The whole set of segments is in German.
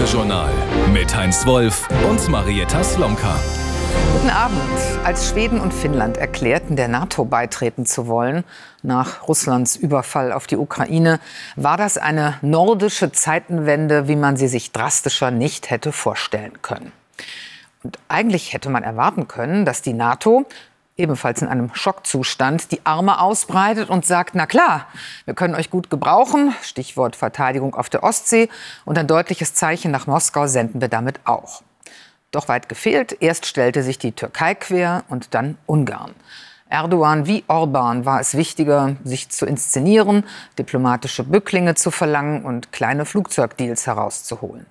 Heute-Journal mit Heinz Wolf und Marietta Slomka. Guten Abend. Als Schweden und Finnland erklärten, der NATO beitreten zu wollen, nach Russlands Überfall auf die Ukraine, war das eine nordische Zeitenwende, wie man sie sich drastischer nicht hätte vorstellen können. Und eigentlich hätte man erwarten können, dass die NATO ebenfalls in einem Schockzustand, die Arme ausbreitet und sagt, na klar, wir können euch gut gebrauchen, Stichwort Verteidigung auf der Ostsee, und ein deutliches Zeichen nach Moskau senden wir damit auch. Doch weit gefehlt, erst stellte sich die Türkei quer und dann Ungarn. Erdogan wie Orban war es wichtiger, sich zu inszenieren, diplomatische Bücklinge zu verlangen und kleine Flugzeugdeals herauszuholen.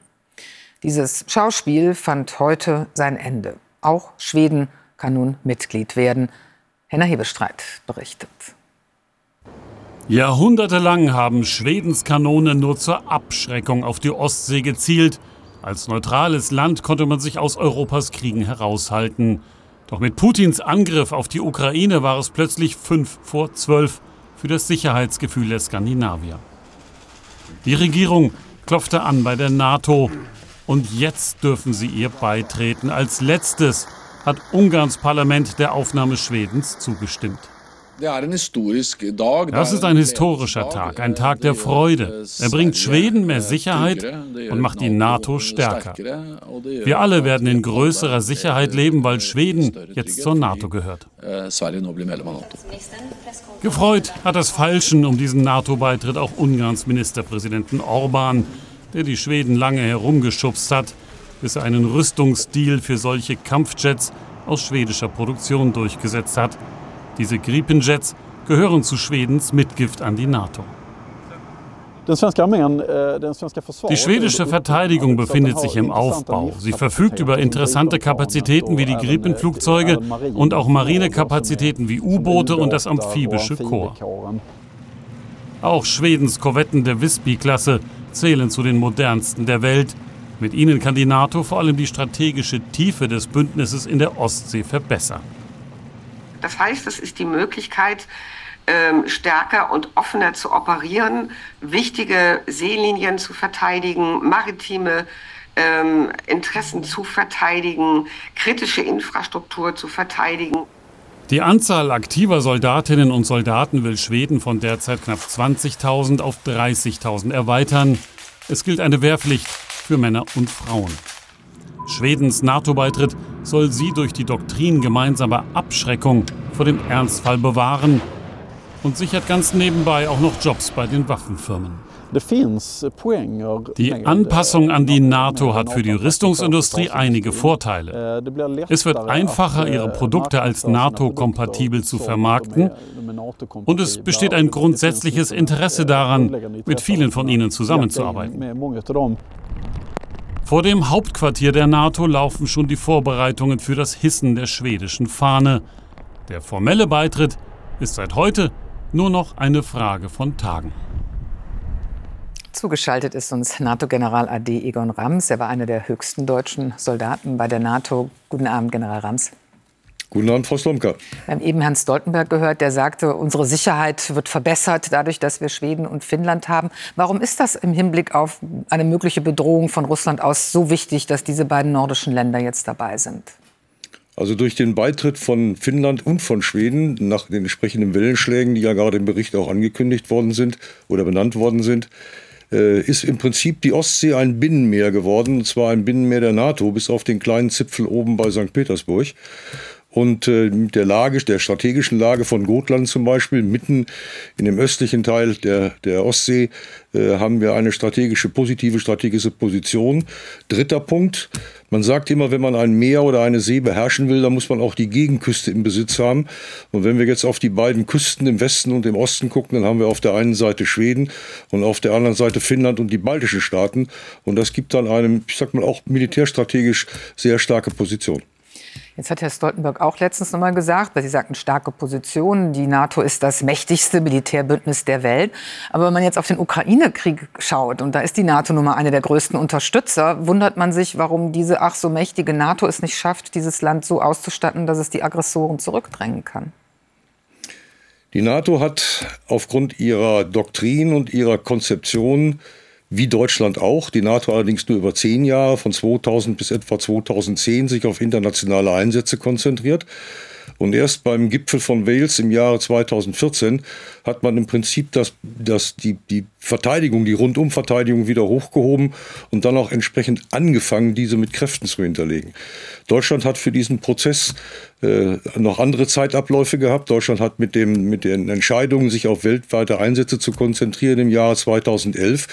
Dieses Schauspiel fand heute sein Ende. Auch Schweden kann nun Mitglied werden. Henna Hebestreit berichtet. Jahrhundertelang haben Schwedens Kanonen nur zur Abschreckung auf die Ostsee gezielt. Als neutrales Land konnte man sich aus Europas Kriegen heraushalten. Doch mit Putins Angriff auf die Ukraine war es plötzlich fünf vor zwölf für das Sicherheitsgefühl der Skandinavier. Die Regierung klopfte an bei der NATO und jetzt dürfen sie ihr beitreten als letztes hat Ungarns Parlament der Aufnahme Schwedens zugestimmt. Das ist ein historischer Tag, ein Tag der Freude. Er bringt Schweden mehr Sicherheit und macht die NATO stärker. Wir alle werden in größerer Sicherheit leben, weil Schweden jetzt zur NATO gehört. Gefreut hat das Falschen um diesen NATO-Beitritt auch Ungarns Ministerpräsidenten Orban, der die Schweden lange herumgeschubst hat bis er einen Rüstungsdeal für solche Kampfjets aus schwedischer Produktion durchgesetzt hat. Diese Gripenjets gehören zu Schwedens Mitgift an die NATO. Äh, die schwedische Verteidigung befindet sich im Aufbau. Sie verfügt über interessante Kapazitäten wie die Gripenflugzeuge und auch Marinekapazitäten wie U-Boote und das amphibische Korps. Auch Schwedens Korvetten der Visby-Klasse zählen zu den modernsten der Welt mit ihnen kann die NATO vor allem die strategische Tiefe des Bündnisses in der Ostsee verbessern. Das heißt, es ist die Möglichkeit, ähm, stärker und offener zu operieren, wichtige Seelinien zu verteidigen, maritime ähm, Interessen zu verteidigen, kritische Infrastruktur zu verteidigen. Die Anzahl aktiver Soldatinnen und Soldaten will Schweden von derzeit knapp 20.000 auf 30.000 erweitern. Es gilt eine Wehrpflicht für Männer und Frauen. Schwedens NATO-Beitritt soll sie durch die Doktrin gemeinsamer Abschreckung vor dem Ernstfall bewahren und sichert ganz nebenbei auch noch Jobs bei den Waffenfirmen. Die Anpassung an die NATO hat für die Rüstungsindustrie einige Vorteile. Es wird einfacher, ihre Produkte als NATO-kompatibel zu vermarkten und es besteht ein grundsätzliches Interesse daran, mit vielen von ihnen zusammenzuarbeiten. Vor dem Hauptquartier der NATO laufen schon die Vorbereitungen für das Hissen der schwedischen Fahne. Der formelle Beitritt ist seit heute nur noch eine Frage von Tagen. Zugeschaltet ist uns NATO-General AD Egon Rams. Er war einer der höchsten deutschen Soldaten bei der NATO. Guten Abend, General Rams. Guten Abend, Frau Slomka. Wir haben eben Herrn Stoltenberg gehört, der sagte, unsere Sicherheit wird verbessert dadurch, dass wir Schweden und Finnland haben. Warum ist das im Hinblick auf eine mögliche Bedrohung von Russland aus so wichtig, dass diese beiden nordischen Länder jetzt dabei sind? Also durch den Beitritt von Finnland und von Schweden nach den entsprechenden Wellenschlägen, die ja gerade im Bericht auch angekündigt worden sind oder benannt worden sind, äh, ist im Prinzip die Ostsee ein Binnenmeer geworden, und zwar ein Binnenmeer der NATO, bis auf den kleinen Zipfel oben bei St. Petersburg. Und äh, mit der Lage, der strategischen Lage von Gotland zum Beispiel, mitten in dem östlichen Teil der, der Ostsee, äh, haben wir eine strategische, positive strategische Position. Dritter Punkt. Man sagt immer, wenn man ein Meer oder eine See beherrschen will, dann muss man auch die Gegenküste im Besitz haben. Und wenn wir jetzt auf die beiden Küsten im Westen und im Osten gucken, dann haben wir auf der einen Seite Schweden und auf der anderen Seite Finnland und die baltischen Staaten. Und das gibt dann einem, ich sag mal, auch militärstrategisch sehr starke Position. Jetzt hat Herr Stoltenberg auch letztens noch mal gesagt, weil Sie sagten starke Position. Die NATO ist das mächtigste Militärbündnis der Welt. Aber wenn man jetzt auf den Ukraine-Krieg schaut, und da ist die NATO nun mal eine der größten Unterstützer, wundert man sich, warum diese ach so mächtige NATO es nicht schafft, dieses Land so auszustatten, dass es die Aggressoren zurückdrängen kann. Die NATO hat aufgrund ihrer Doktrin und ihrer Konzeption wie Deutschland auch, die NATO allerdings nur über zehn Jahre, von 2000 bis etwa 2010, sich auf internationale Einsätze konzentriert. Und erst beim Gipfel von Wales im Jahre 2014 hat man im Prinzip das, das, die, die Verteidigung, die Rundumverteidigung wieder hochgehoben und dann auch entsprechend angefangen, diese mit Kräften zu hinterlegen. Deutschland hat für diesen Prozess äh, noch andere Zeitabläufe gehabt. Deutschland hat mit, dem, mit den Entscheidungen, sich auf weltweite Einsätze zu konzentrieren im Jahre 2011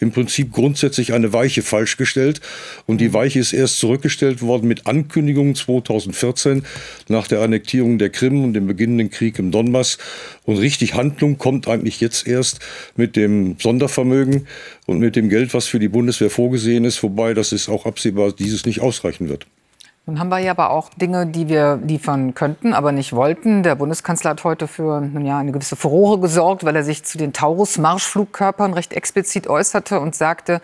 im Prinzip grundsätzlich eine Weiche falsch gestellt. Und die Weiche ist erst zurückgestellt worden mit Ankündigungen 2014 nach der Annektierung der Krim und dem beginnenden Krieg im Donbass. Und richtig Handlung kommt eigentlich jetzt erst mit dem Sondervermögen und mit dem Geld, was für die Bundeswehr vorgesehen ist, wobei das ist auch absehbar, dieses nicht ausreichen wird. Nun haben wir ja aber auch Dinge, die wir liefern könnten, aber nicht wollten. Der Bundeskanzler hat heute für ja, eine gewisse Furore gesorgt, weil er sich zu den Taurus-Marschflugkörpern recht explizit äußerte und sagte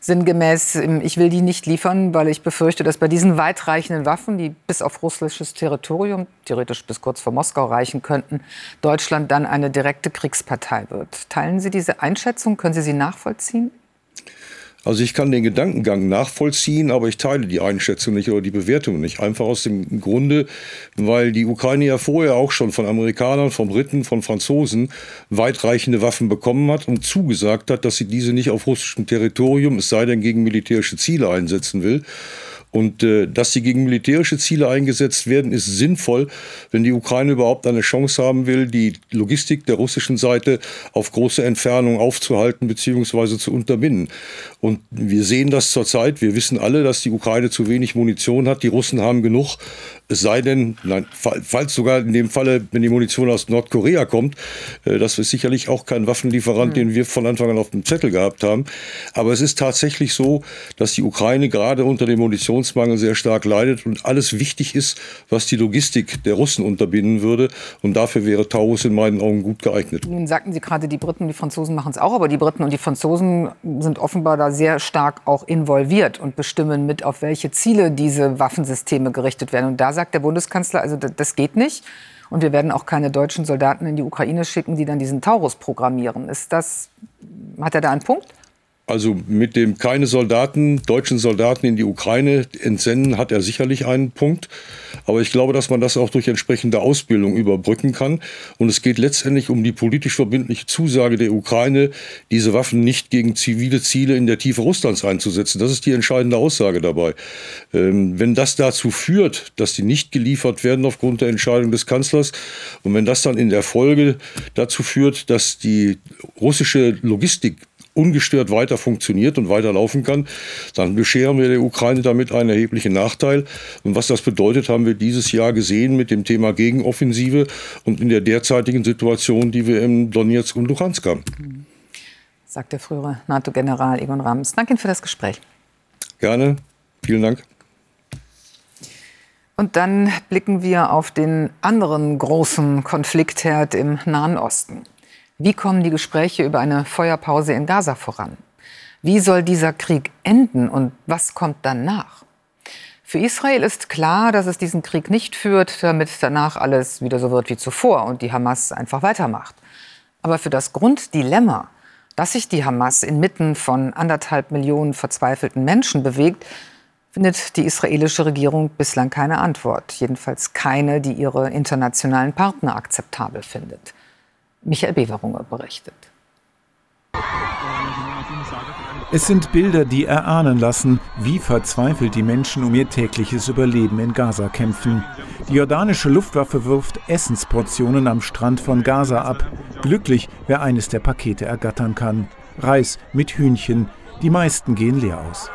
sinngemäß, ich will die nicht liefern, weil ich befürchte, dass bei diesen weitreichenden Waffen, die bis auf russisches Territorium, theoretisch bis kurz vor Moskau reichen könnten, Deutschland dann eine direkte Kriegspartei wird. Teilen Sie diese Einschätzung? Können Sie sie nachvollziehen? Also ich kann den Gedankengang nachvollziehen, aber ich teile die Einschätzung nicht oder die Bewertung nicht. Einfach aus dem Grunde, weil die Ukraine ja vorher auch schon von Amerikanern, von Briten, von Franzosen weitreichende Waffen bekommen hat und zugesagt hat, dass sie diese nicht auf russischem Territorium, es sei denn gegen militärische Ziele einsetzen will. Und äh, dass sie gegen militärische Ziele eingesetzt werden, ist sinnvoll, wenn die Ukraine überhaupt eine Chance haben will, die Logistik der russischen Seite auf große Entfernung aufzuhalten bzw. zu unterbinden. Und wir sehen das zurzeit. Wir wissen alle, dass die Ukraine zu wenig Munition hat. Die Russen haben genug. Es sei denn, nein, falls sogar in dem Falle, wenn die Munition aus Nordkorea kommt, äh, das ist sicherlich auch kein Waffenlieferant, den wir von Anfang an auf dem Zettel gehabt haben. Aber es ist tatsächlich so, dass die Ukraine gerade unter dem Munitionsmangel sehr stark leidet und alles wichtig ist, was die Logistik der Russen unterbinden würde. Und dafür wäre Taurus in meinen Augen gut geeignet. Nun sagten Sie gerade, die Briten und die Franzosen machen es auch, aber die Briten und die Franzosen sind offenbar da sehr stark auch involviert und bestimmen mit, auf welche Ziele diese Waffensysteme gerichtet werden. Und da sagt der Bundeskanzler, also das geht nicht. Und wir werden auch keine deutschen Soldaten in die Ukraine schicken, die dann diesen Taurus programmieren. Ist das, hat er da einen Punkt? Also mit dem keine Soldaten, deutschen Soldaten in die Ukraine entsenden, hat er sicherlich einen Punkt. Aber ich glaube, dass man das auch durch entsprechende Ausbildung überbrücken kann. Und es geht letztendlich um die politisch verbindliche Zusage der Ukraine, diese Waffen nicht gegen zivile Ziele in der Tiefe Russlands einzusetzen. Das ist die entscheidende Aussage dabei. Ähm, wenn das dazu führt, dass die nicht geliefert werden aufgrund der Entscheidung des Kanzlers und wenn das dann in der Folge dazu führt, dass die russische Logistik ungestört weiter funktioniert und weiter laufen kann, dann bescheren wir der Ukraine damit einen erheblichen Nachteil. Und was das bedeutet, haben wir dieses Jahr gesehen mit dem Thema Gegenoffensive und in der derzeitigen Situation, die wir im Donetsk und Luhansk haben. Sagt der frühere NATO-General Egon Rams. Danke Ihnen für das Gespräch. Gerne. Vielen Dank. Und dann blicken wir auf den anderen großen Konfliktherd im Nahen Osten. Wie kommen die Gespräche über eine Feuerpause in Gaza voran? Wie soll dieser Krieg enden und was kommt danach? Für Israel ist klar, dass es diesen Krieg nicht führt, damit danach alles wieder so wird wie zuvor und die Hamas einfach weitermacht. Aber für das Grunddilemma, dass sich die Hamas inmitten von anderthalb Millionen verzweifelten Menschen bewegt, findet die israelische Regierung bislang keine Antwort. Jedenfalls keine, die ihre internationalen Partner akzeptabel findet. Michael Beverunger berichtet. Es sind Bilder, die erahnen lassen, wie verzweifelt die Menschen um ihr tägliches Überleben in Gaza kämpfen. Die jordanische Luftwaffe wirft Essensportionen am Strand von Gaza ab. Glücklich, wer eines der Pakete ergattern kann. Reis mit Hühnchen. Die meisten gehen leer aus.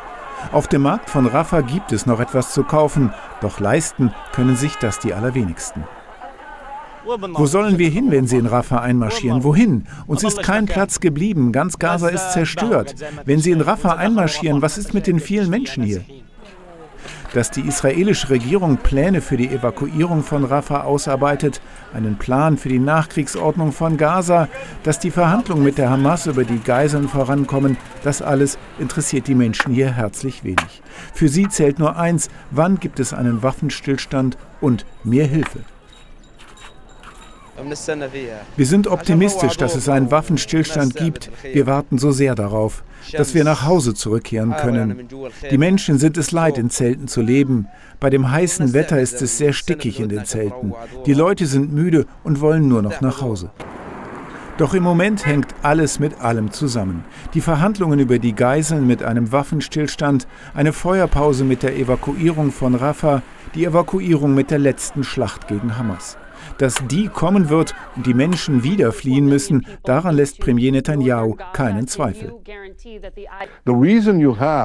Auf dem Markt von Rafah gibt es noch etwas zu kaufen, doch leisten können sich das die allerwenigsten. Wo sollen wir hin, wenn sie in Rafah einmarschieren? Wohin? Uns ist kein Platz geblieben. Ganz Gaza ist zerstört. Wenn sie in Rafah einmarschieren, was ist mit den vielen Menschen hier? Dass die israelische Regierung Pläne für die Evakuierung von Rafah ausarbeitet, einen Plan für die Nachkriegsordnung von Gaza, dass die Verhandlungen mit der Hamas über die Geiseln vorankommen, das alles interessiert die Menschen hier herzlich wenig. Für sie zählt nur eins, wann gibt es einen Waffenstillstand und mehr Hilfe. Wir sind optimistisch, dass es einen Waffenstillstand gibt. Wir warten so sehr darauf, dass wir nach Hause zurückkehren können. Die Menschen sind es leid, in Zelten zu leben. Bei dem heißen Wetter ist es sehr stickig in den Zelten. Die Leute sind müde und wollen nur noch nach Hause. Doch im Moment hängt alles mit allem zusammen. Die Verhandlungen über die Geiseln mit einem Waffenstillstand, eine Feuerpause mit der Evakuierung von Rafah, die Evakuierung mit der letzten Schlacht gegen Hamas. Dass die kommen wird und die Menschen wieder fliehen müssen, daran lässt Premier Netanyahu keinen Zweifel.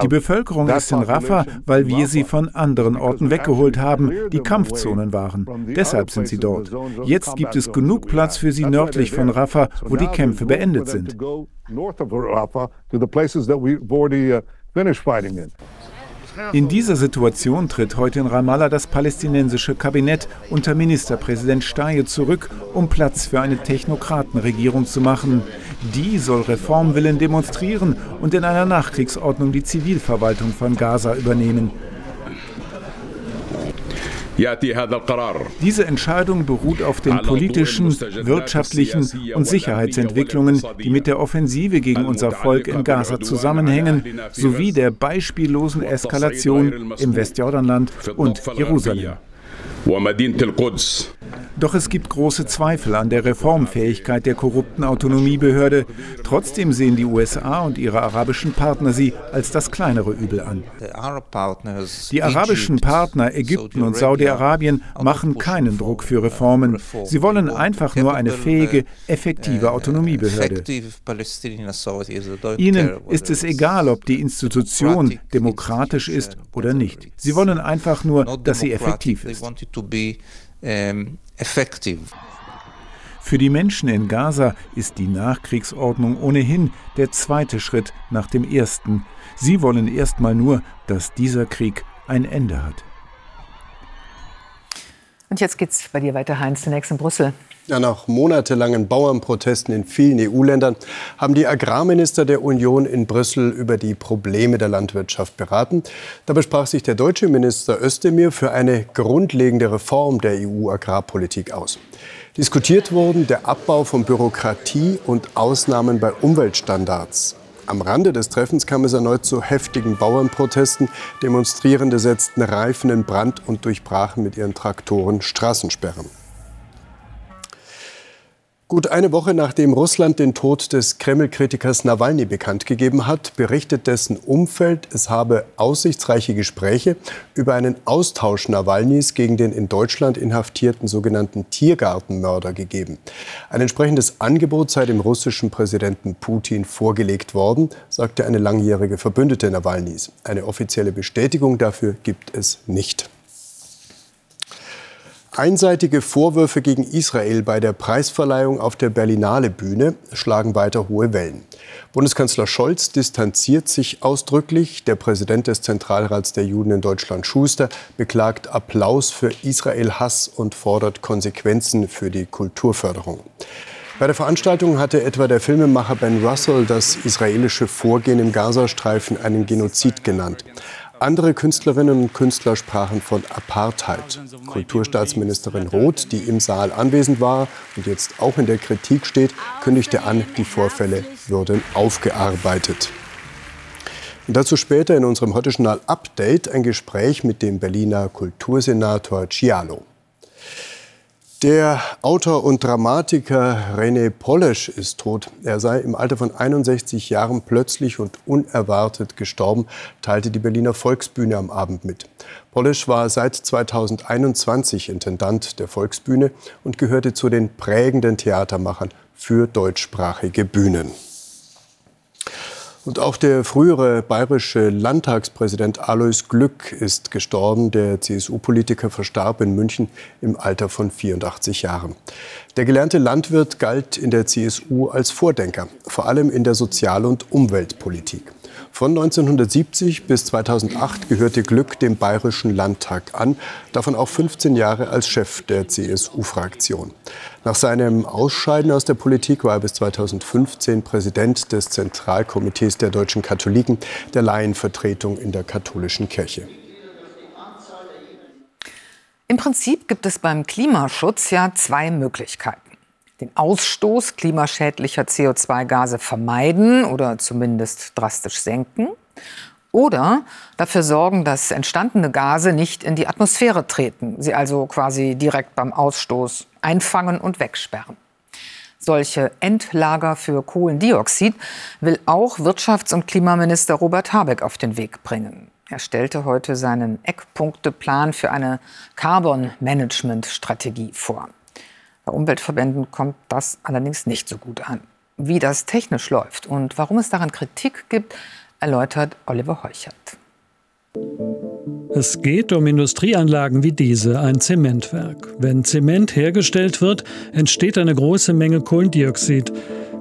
Die Bevölkerung ist in Rafah, weil wir sie von anderen Orten weggeholt haben, die Kampfzonen waren. Deshalb sind sie dort. Jetzt gibt es genug Platz für sie nördlich von Rafah, wo die Kämpfe beendet sind. In dieser Situation tritt heute in Ramallah das palästinensische Kabinett unter Ministerpräsident Staye zurück, um Platz für eine Technokratenregierung zu machen. Die soll Reformwillen demonstrieren und in einer Nachkriegsordnung die Zivilverwaltung von Gaza übernehmen. Diese Entscheidung beruht auf den politischen, wirtschaftlichen und Sicherheitsentwicklungen, die mit der Offensive gegen unser Volk in Gaza zusammenhängen, sowie der beispiellosen Eskalation im Westjordanland und Jerusalem. Doch es gibt große Zweifel an der Reformfähigkeit der korrupten Autonomiebehörde. Trotzdem sehen die USA und ihre arabischen Partner sie als das kleinere Übel an. Die arabischen Partner Ägypten und Saudi-Arabien machen keinen Druck für Reformen. Sie wollen einfach nur eine fähige, effektive Autonomiebehörde. Ihnen ist es egal, ob die Institution demokratisch ist oder nicht. Sie wollen einfach nur, dass sie effektiv ist effective. Für die Menschen in Gaza ist die Nachkriegsordnung ohnehin der zweite Schritt nach dem ersten. Sie wollen erstmal nur, dass dieser Krieg ein Ende hat. Und jetzt geht's bei dir weiter, Heinz, zunächst in Brüssel. Ja, nach monatelangen Bauernprotesten in vielen EU-Ländern haben die Agrarminister der Union in Brüssel über die Probleme der Landwirtschaft beraten. Dabei sprach sich der deutsche Minister Özdemir für eine grundlegende Reform der EU-Agrarpolitik aus. Diskutiert wurden der Abbau von Bürokratie und Ausnahmen bei Umweltstandards. Am Rande des Treffens kam es erneut zu heftigen Bauernprotesten. Demonstrierende setzten Reifen in Brand und durchbrachen mit ihren Traktoren Straßensperren. Gut eine Woche nachdem Russland den Tod des Kreml-Kritikers Nawalny bekannt gegeben hat, berichtet dessen Umfeld, es habe aussichtsreiche Gespräche über einen Austausch Nawalnys gegen den in Deutschland inhaftierten sogenannten Tiergartenmörder gegeben. Ein entsprechendes Angebot sei dem russischen Präsidenten Putin vorgelegt worden, sagte eine langjährige Verbündete Nawalnys. Eine offizielle Bestätigung dafür gibt es nicht. Einseitige Vorwürfe gegen Israel bei der Preisverleihung auf der Berlinale Bühne schlagen weiter hohe Wellen. Bundeskanzler Scholz distanziert sich ausdrücklich. Der Präsident des Zentralrats der Juden in Deutschland, Schuster, beklagt Applaus für Israel-Hass und fordert Konsequenzen für die Kulturförderung. Bei der Veranstaltung hatte etwa der Filmemacher Ben Russell das israelische Vorgehen im Gazastreifen einen Genozid genannt. Andere Künstlerinnen und Künstler sprachen von Apartheid. Kulturstaatsministerin Roth, die im Saal anwesend war und jetzt auch in der Kritik steht, kündigte an, die Vorfälle würden aufgearbeitet. Und dazu später in unserem Heute Journal Update ein Gespräch mit dem Berliner Kultursenator Cialo. Der Autor und Dramatiker René Polesch ist tot. Er sei im Alter von 61 Jahren plötzlich und unerwartet gestorben, teilte die Berliner Volksbühne am Abend mit. Polesch war seit 2021 Intendant der Volksbühne und gehörte zu den prägenden Theatermachern für deutschsprachige Bühnen. Und auch der frühere bayerische Landtagspräsident Alois Glück ist gestorben. Der CSU-Politiker verstarb in München im Alter von 84 Jahren. Der gelernte Landwirt galt in der CSU als Vordenker, vor allem in der Sozial- und Umweltpolitik. Von 1970 bis 2008 gehörte Glück dem Bayerischen Landtag an, davon auch 15 Jahre als Chef der CSU-Fraktion. Nach seinem Ausscheiden aus der Politik war er bis 2015 Präsident des Zentralkomitees der deutschen Katholiken, der Laienvertretung in der katholischen Kirche. Im Prinzip gibt es beim Klimaschutz ja zwei Möglichkeiten. Den Ausstoß klimaschädlicher CO2-Gase vermeiden oder zumindest drastisch senken. Oder dafür sorgen, dass entstandene Gase nicht in die Atmosphäre treten, sie also quasi direkt beim Ausstoß einfangen und wegsperren. Solche Endlager für Kohlendioxid will auch Wirtschafts- und Klimaminister Robert Habeck auf den Weg bringen. Er stellte heute seinen Eckpunkteplan für eine Carbon-Management-Strategie vor. Bei Umweltverbänden kommt das allerdings nicht so gut an. Wie das technisch läuft und warum es daran Kritik gibt, erläutert Oliver Heuchert. Es geht um Industrieanlagen wie diese, ein Zementwerk. Wenn Zement hergestellt wird, entsteht eine große Menge Kohlendioxid.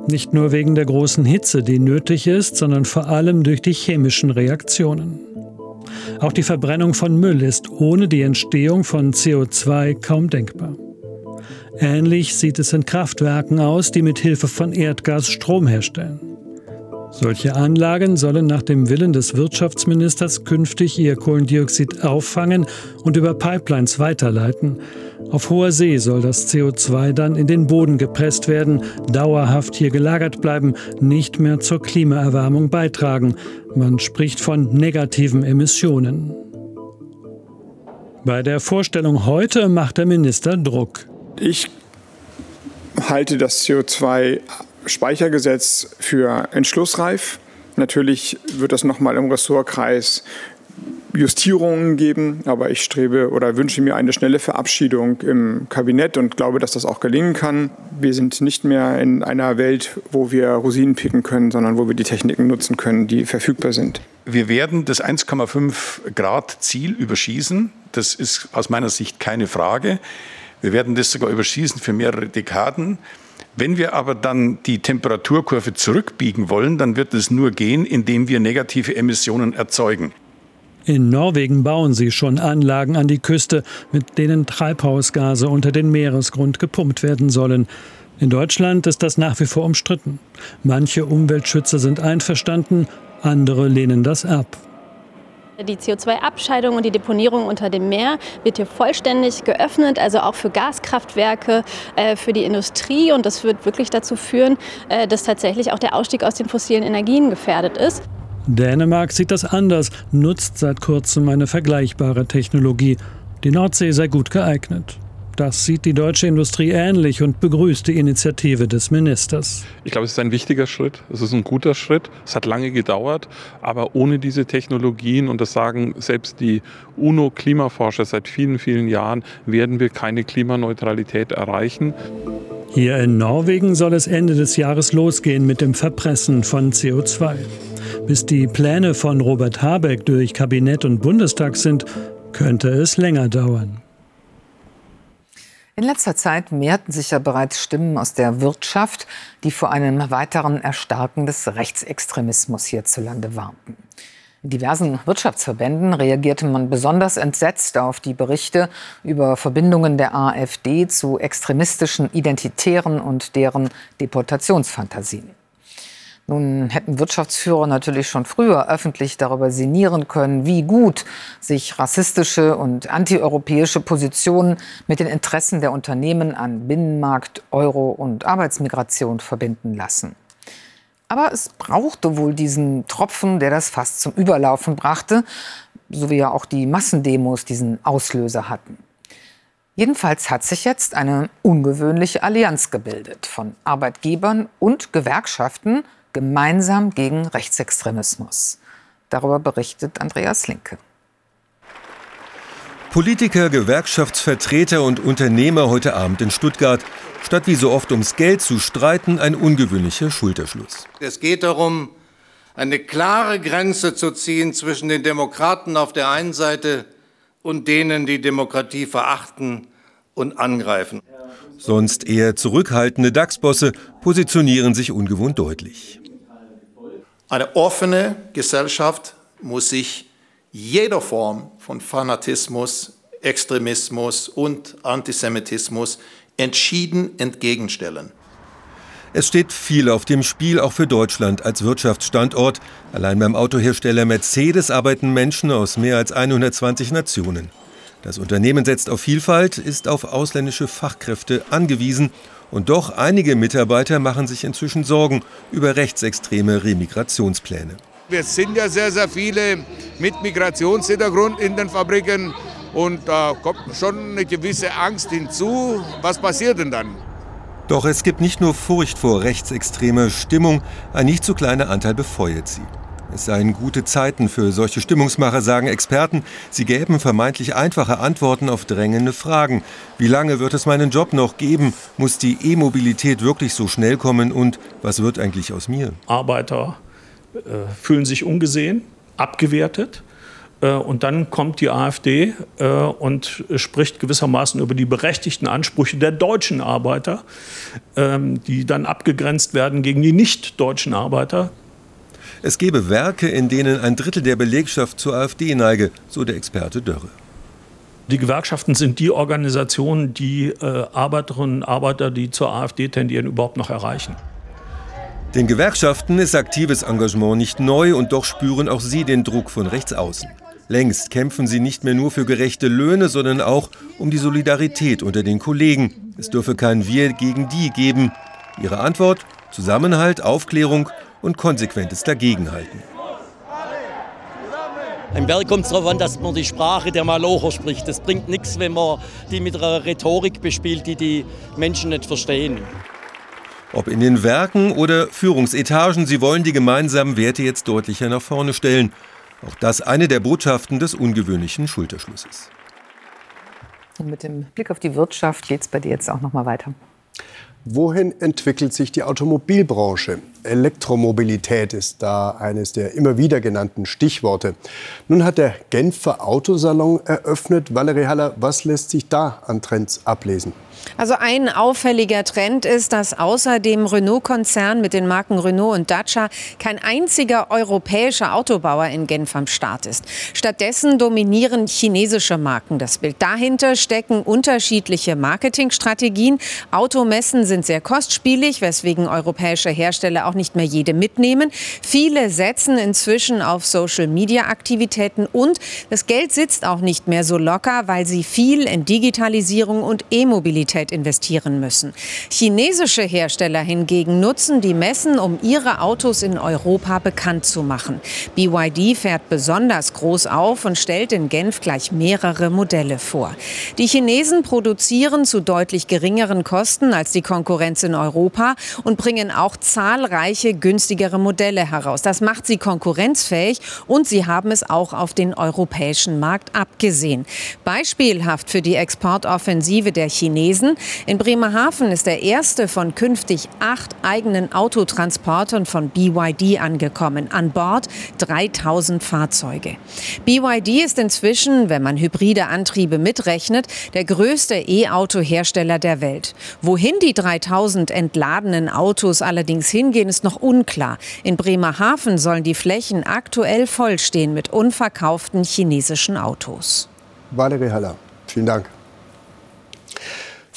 Nicht nur wegen der großen Hitze, die nötig ist, sondern vor allem durch die chemischen Reaktionen. Auch die Verbrennung von Müll ist ohne die Entstehung von CO2 kaum denkbar. Ähnlich sieht es in Kraftwerken aus, die mit Hilfe von Erdgas Strom herstellen. Solche Anlagen sollen nach dem Willen des Wirtschaftsministers künftig ihr Kohlendioxid auffangen und über Pipelines weiterleiten. Auf hoher See soll das CO2 dann in den Boden gepresst werden, dauerhaft hier gelagert bleiben, nicht mehr zur Klimaerwärmung beitragen. Man spricht von negativen Emissionen. Bei der Vorstellung heute macht der Minister Druck. Ich halte das CO2 Speichergesetz für entschlussreif. Natürlich wird es nochmal im Ressortkreis Justierungen geben, aber ich strebe oder wünsche mir eine schnelle Verabschiedung im Kabinett und glaube, dass das auch gelingen kann. Wir sind nicht mehr in einer Welt, wo wir Rosinen picken können, sondern wo wir die Techniken nutzen können, die verfügbar sind. Wir werden das 1,5 Grad Ziel überschießen. Das ist aus meiner Sicht keine Frage. Wir werden das sogar überschießen für mehrere Dekaden. Wenn wir aber dann die Temperaturkurve zurückbiegen wollen, dann wird es nur gehen, indem wir negative Emissionen erzeugen. In Norwegen bauen sie schon Anlagen an die Küste, mit denen Treibhausgase unter den Meeresgrund gepumpt werden sollen. In Deutschland ist das nach wie vor umstritten. Manche Umweltschützer sind einverstanden, andere lehnen das ab. Die CO2-Abscheidung und die Deponierung unter dem Meer wird hier vollständig geöffnet, also auch für Gaskraftwerke, äh, für die Industrie. Und das wird wirklich dazu führen, äh, dass tatsächlich auch der Ausstieg aus den fossilen Energien gefährdet ist. Dänemark sieht das anders, nutzt seit kurzem eine vergleichbare Technologie. Die Nordsee sei gut geeignet. Das sieht die deutsche Industrie ähnlich und begrüßt die Initiative des Ministers. Ich glaube, es ist ein wichtiger Schritt. Es ist ein guter Schritt. Es hat lange gedauert, aber ohne diese Technologien, und das sagen selbst die UNO-Klimaforscher seit vielen, vielen Jahren, werden wir keine Klimaneutralität erreichen. Hier in Norwegen soll es Ende des Jahres losgehen mit dem Verpressen von CO2. Bis die Pläne von Robert Habeck durch Kabinett und Bundestag sind, könnte es länger dauern. In letzter Zeit mehrten sich ja bereits Stimmen aus der Wirtschaft, die vor einem weiteren Erstarken des Rechtsextremismus hierzulande warnten. In diversen Wirtschaftsverbänden reagierte man besonders entsetzt auf die Berichte über Verbindungen der AfD zu extremistischen Identitären und deren Deportationsfantasien. Nun hätten Wirtschaftsführer natürlich schon früher öffentlich darüber sinnieren können, wie gut sich rassistische und antieuropäische Positionen mit den Interessen der Unternehmen an Binnenmarkt, Euro und Arbeitsmigration verbinden lassen. Aber es brauchte wohl diesen Tropfen, der das fast zum Überlaufen brachte, so wie ja auch die Massendemos diesen Auslöser hatten. Jedenfalls hat sich jetzt eine ungewöhnliche Allianz gebildet von Arbeitgebern und Gewerkschaften gemeinsam gegen Rechtsextremismus. Darüber berichtet Andreas Linke. Politiker, Gewerkschaftsvertreter und Unternehmer heute Abend in Stuttgart. Statt wie so oft ums Geld zu streiten, ein ungewöhnlicher Schulterschluss. Es geht darum, eine klare Grenze zu ziehen zwischen den Demokraten auf der einen Seite und denen, die Demokratie verachten und angreifen. Sonst eher zurückhaltende DAX-Bosse positionieren sich ungewohnt deutlich. Eine offene Gesellschaft muss sich jeder Form von Fanatismus, Extremismus und Antisemitismus entschieden entgegenstellen. Es steht viel auf dem Spiel, auch für Deutschland als Wirtschaftsstandort. Allein beim Autohersteller Mercedes arbeiten Menschen aus mehr als 120 Nationen. Das Unternehmen setzt auf Vielfalt, ist auf ausländische Fachkräfte angewiesen und doch einige Mitarbeiter machen sich inzwischen Sorgen über rechtsextreme Remigrationspläne. Wir sind ja sehr, sehr viele mit Migrationshintergrund in den Fabriken und da kommt schon eine gewisse Angst hinzu. Was passiert denn dann? Doch es gibt nicht nur Furcht vor rechtsextremer Stimmung, ein nicht zu kleiner Anteil befeuert sie. Es seien gute Zeiten für solche Stimmungsmacher, sagen Experten. Sie gäben vermeintlich einfache Antworten auf drängende Fragen. Wie lange wird es meinen Job noch geben? Muss die E-Mobilität wirklich so schnell kommen? Und was wird eigentlich aus mir? Arbeiter äh, fühlen sich ungesehen, abgewertet. Äh, und dann kommt die AfD äh, und spricht gewissermaßen über die berechtigten Ansprüche der deutschen Arbeiter, ähm, die dann abgegrenzt werden gegen die nicht-deutschen Arbeiter. Es gebe Werke, in denen ein Drittel der Belegschaft zur AfD neige, so der Experte Dörre. Die Gewerkschaften sind die Organisationen, die äh, Arbeiterinnen und Arbeiter, die zur AfD tendieren, überhaupt noch erreichen. Den Gewerkschaften ist aktives Engagement nicht neu und doch spüren auch sie den Druck von rechts außen. Längst kämpfen sie nicht mehr nur für gerechte Löhne, sondern auch um die Solidarität unter den Kollegen. Es dürfe kein Wir gegen die geben. Ihre Antwort? Zusammenhalt, Aufklärung und konsequentes Dagegenhalten. Im Werk kommt es darauf an, dass man die Sprache der Malocher spricht. Das bringt nichts, wenn man die mit einer Rhetorik bespielt, die die Menschen nicht verstehen. Ob in den Werken oder Führungsetagen, sie wollen die gemeinsamen Werte jetzt deutlicher nach vorne stellen. Auch das eine der Botschaften des ungewöhnlichen Schulterschlusses. Und mit dem Blick auf die Wirtschaft geht es bei dir jetzt auch noch mal weiter. Wohin entwickelt sich die Automobilbranche? Elektromobilität ist da eines der immer wieder genannten Stichworte. Nun hat der Genfer Autosalon eröffnet. Valerie Haller, was lässt sich da an Trends ablesen? Also ein auffälliger Trend ist, dass außer dem Renault-Konzern mit den Marken Renault und Dacia kein einziger europäischer Autobauer in Genf am Start ist. Stattdessen dominieren chinesische Marken das Bild. Dahinter stecken unterschiedliche Marketingstrategien. Automessen sind sehr kostspielig, weswegen europäische Hersteller auch nicht mehr jede mitnehmen. Viele setzen inzwischen auf Social-Media-Aktivitäten und das Geld sitzt auch nicht mehr so locker, weil sie viel in Digitalisierung und E-Mobilität investieren müssen. Chinesische Hersteller hingegen nutzen die Messen, um ihre Autos in Europa bekannt zu machen. BYD fährt besonders groß auf und stellt in Genf gleich mehrere Modelle vor. Die Chinesen produzieren zu deutlich geringeren Kosten als die Konkurrenz in Europa und bringen auch zahlreiche günstigere Modelle heraus. Das macht sie konkurrenzfähig und sie haben es auch auf den europäischen Markt abgesehen. Beispielhaft für die Exportoffensive der Chinesen. In Bremerhaven ist der erste von künftig acht eigenen Autotransportern von BYD angekommen. An Bord 3000 Fahrzeuge. BYD ist inzwischen, wenn man hybride Antriebe mitrechnet, der größte E-Auto-Hersteller der Welt. Wohin die 3000 entladenen Autos allerdings hingehen, ist noch unklar. In Bremerhaven sollen die Flächen aktuell vollstehen mit unverkauften chinesischen Autos. Valerie Haller, vielen Dank.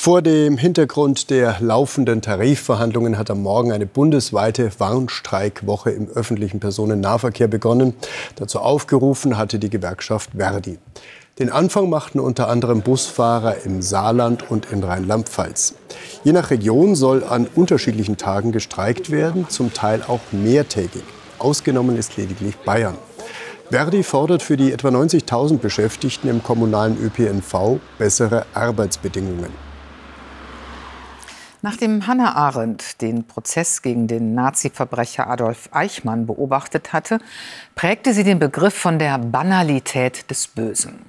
Vor dem Hintergrund der laufenden Tarifverhandlungen hat am Morgen eine bundesweite Warnstreikwoche im öffentlichen Personennahverkehr begonnen. Dazu aufgerufen hatte die Gewerkschaft Verdi. Den Anfang machten unter anderem Busfahrer im Saarland und in Rheinland-Pfalz. Je nach Region soll an unterschiedlichen Tagen gestreikt werden, zum Teil auch mehrtägig. Ausgenommen ist lediglich Bayern. Verdi fordert für die etwa 90.000 Beschäftigten im kommunalen ÖPNV bessere Arbeitsbedingungen. Nachdem Hannah Arendt den Prozess gegen den Nazi-Verbrecher Adolf Eichmann beobachtet hatte, prägte sie den Begriff von der Banalität des Bösen,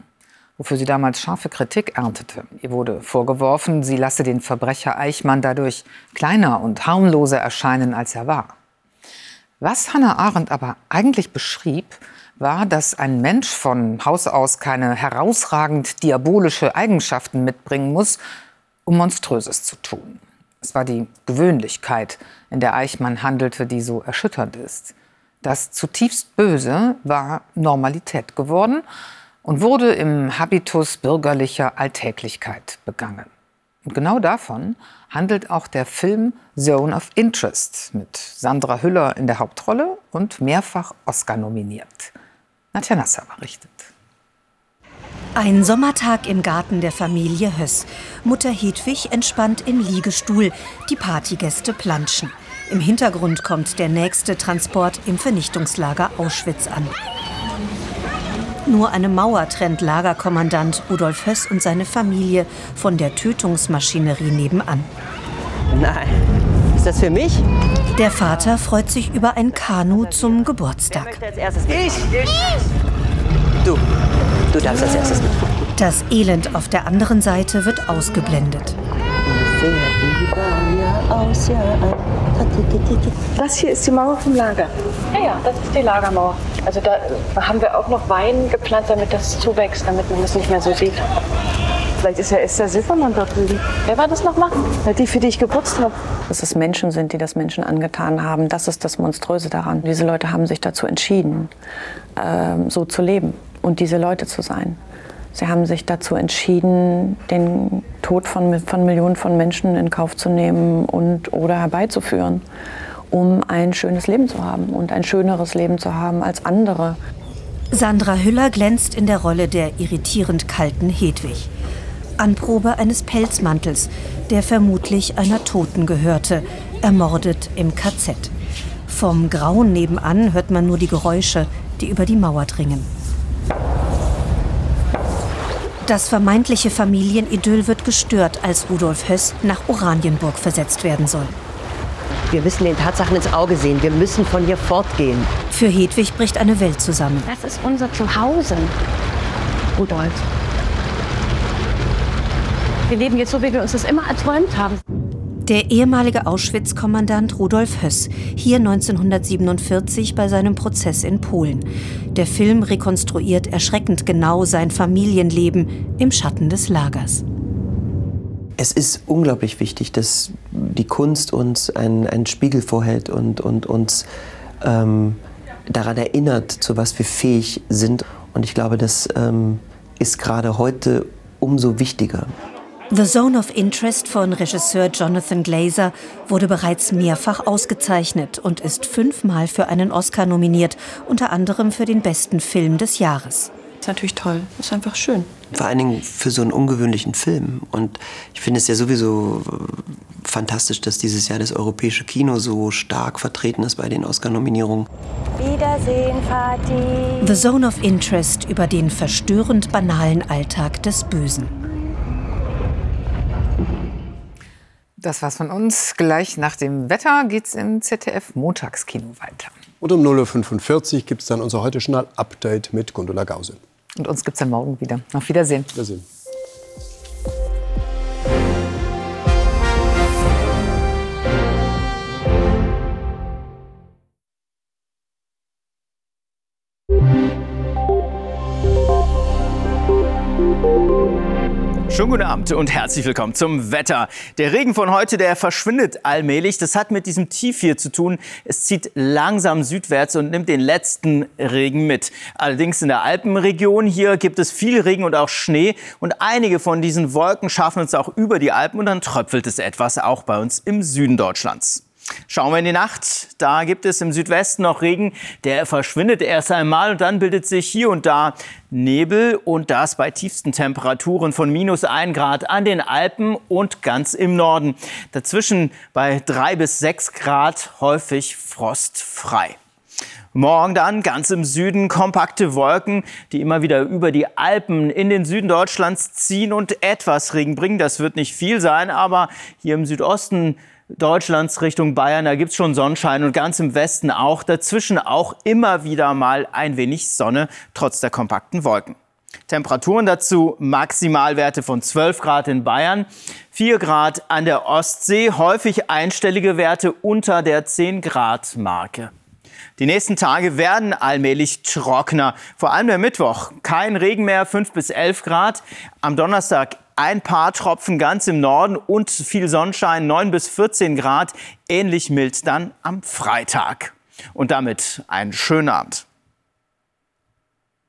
wofür sie damals scharfe Kritik erntete. Ihr wurde vorgeworfen, sie lasse den Verbrecher Eichmann dadurch kleiner und harmloser erscheinen, als er war. Was Hannah Arendt aber eigentlich beschrieb, war, dass ein Mensch von Haus aus keine herausragend diabolische Eigenschaften mitbringen muss, um Monströses zu tun. Es war die Gewöhnlichkeit, in der Eichmann handelte, die so erschütternd ist. Das zutiefst Böse war Normalität geworden und wurde im Habitus bürgerlicher Alltäglichkeit begangen. Und genau davon handelt auch der Film Zone of Interest mit Sandra Hüller in der Hauptrolle und mehrfach Oscar nominiert. Nadja Nasser berichtet. Ein Sommertag im Garten der Familie Höss. Mutter Hedwig entspannt im Liegestuhl. Die Partygäste planschen. Im Hintergrund kommt der nächste Transport im Vernichtungslager Auschwitz an. Nur eine Mauer trennt Lagerkommandant Rudolf Höss und seine Familie von der Tötungsmaschinerie nebenan. Nein. Ist das für mich? Der Vater freut sich über ein Kanu zum Geburtstag. Ich! Du. Du darfst als erstes mitmachen. Das Elend auf der anderen Seite wird ausgeblendet. Das hier ist die Mauer vom Lager. Ja, ja, das ist die Lagermauer. Also da haben wir auch noch Wein gepflanzt, damit das zuwächst, damit man das nicht mehr so sieht. Vielleicht ist ja Esther Siffermann da drüben. Wer war das nochmal? Die, für die ich geputzt habe. Dass es Menschen sind, die das Menschen angetan haben, das ist das Monströse daran. Diese Leute haben sich dazu entschieden, ähm, so zu leben und diese Leute zu sein. Sie haben sich dazu entschieden, den Tod von, von Millionen von Menschen in Kauf zu nehmen und oder herbeizuführen, um ein schönes Leben zu haben und ein schöneres Leben zu haben als andere. Sandra Hüller glänzt in der Rolle der irritierend kalten Hedwig. Anprobe eines Pelzmantels, der vermutlich einer Toten gehörte, ermordet im KZ. Vom Grauen nebenan hört man nur die Geräusche, die über die Mauer dringen. Das vermeintliche Familienidyll wird gestört, als Rudolf Höss nach Oranienburg versetzt werden soll. Wir müssen den Tatsachen ins Auge sehen. Wir müssen von hier fortgehen. Für Hedwig bricht eine Welt zusammen. Das ist unser Zuhause, Rudolf. Wir leben jetzt so, wie wir uns das immer erträumt haben. Der ehemalige Auschwitz-Kommandant Rudolf Höss, hier 1947 bei seinem Prozess in Polen. Der Film rekonstruiert erschreckend genau sein Familienleben im Schatten des Lagers. Es ist unglaublich wichtig, dass die Kunst uns einen, Spiegel vorhält und, und uns ähm, daran erinnert, zu was wir fähig sind. Und ich glaube, das ähm, ist gerade heute umso wichtiger. The Zone of Interest von Regisseur Jonathan Glazer wurde bereits mehrfach ausgezeichnet und ist fünfmal für einen Oscar nominiert, unter anderem für den besten Film des Jahres. Das ist natürlich toll, das ist einfach schön. Vor allen Dingen für so einen ungewöhnlichen Film. Und ich finde es ja sowieso fantastisch, dass dieses Jahr das europäische Kino so stark vertreten ist bei den Oscar-Nominierungen. Wiedersehen, Fatih. The Zone of Interest über den verstörend banalen Alltag des Bösen. Das war's von uns. Gleich nach dem Wetter geht's im ZDF Montagskino weiter. Und um 0.45 Uhr gibt es dann unser heute Journal Update mit Gundula Gause. Und uns gibt es dann morgen wieder. Auf Wiedersehen. Wiedersehen. Guten Abend und herzlich willkommen zum Wetter. Der Regen von heute, der verschwindet allmählich. Das hat mit diesem Tief hier zu tun. Es zieht langsam südwärts und nimmt den letzten Regen mit. Allerdings in der Alpenregion hier gibt es viel Regen und auch Schnee. Und einige von diesen Wolken schaffen es auch über die Alpen und dann tröpfelt es etwas auch bei uns im Süden Deutschlands. Schauen wir in die Nacht. Da gibt es im Südwesten noch Regen. Der verschwindet erst einmal und dann bildet sich hier und da Nebel und das bei tiefsten Temperaturen von minus 1 Grad an den Alpen und ganz im Norden. Dazwischen bei 3 bis 6 Grad häufig frostfrei. Morgen dann ganz im Süden kompakte Wolken, die immer wieder über die Alpen in den Süden Deutschlands ziehen und etwas Regen bringen. Das wird nicht viel sein, aber hier im Südosten Deutschlands Richtung Bayern, da gibt es schon Sonnenschein und ganz im Westen auch. Dazwischen auch immer wieder mal ein wenig Sonne, trotz der kompakten Wolken. Temperaturen dazu Maximalwerte von 12 Grad in Bayern, 4 Grad an der Ostsee, häufig einstellige Werte unter der 10 Grad Marke. Die nächsten Tage werden allmählich trockener. Vor allem der Mittwoch. Kein Regen mehr, 5 bis 11 Grad. Am Donnerstag ein paar Tropfen ganz im Norden und viel Sonnenschein, 9 bis 14 Grad. Ähnlich mild dann am Freitag. Und damit einen schönen Abend.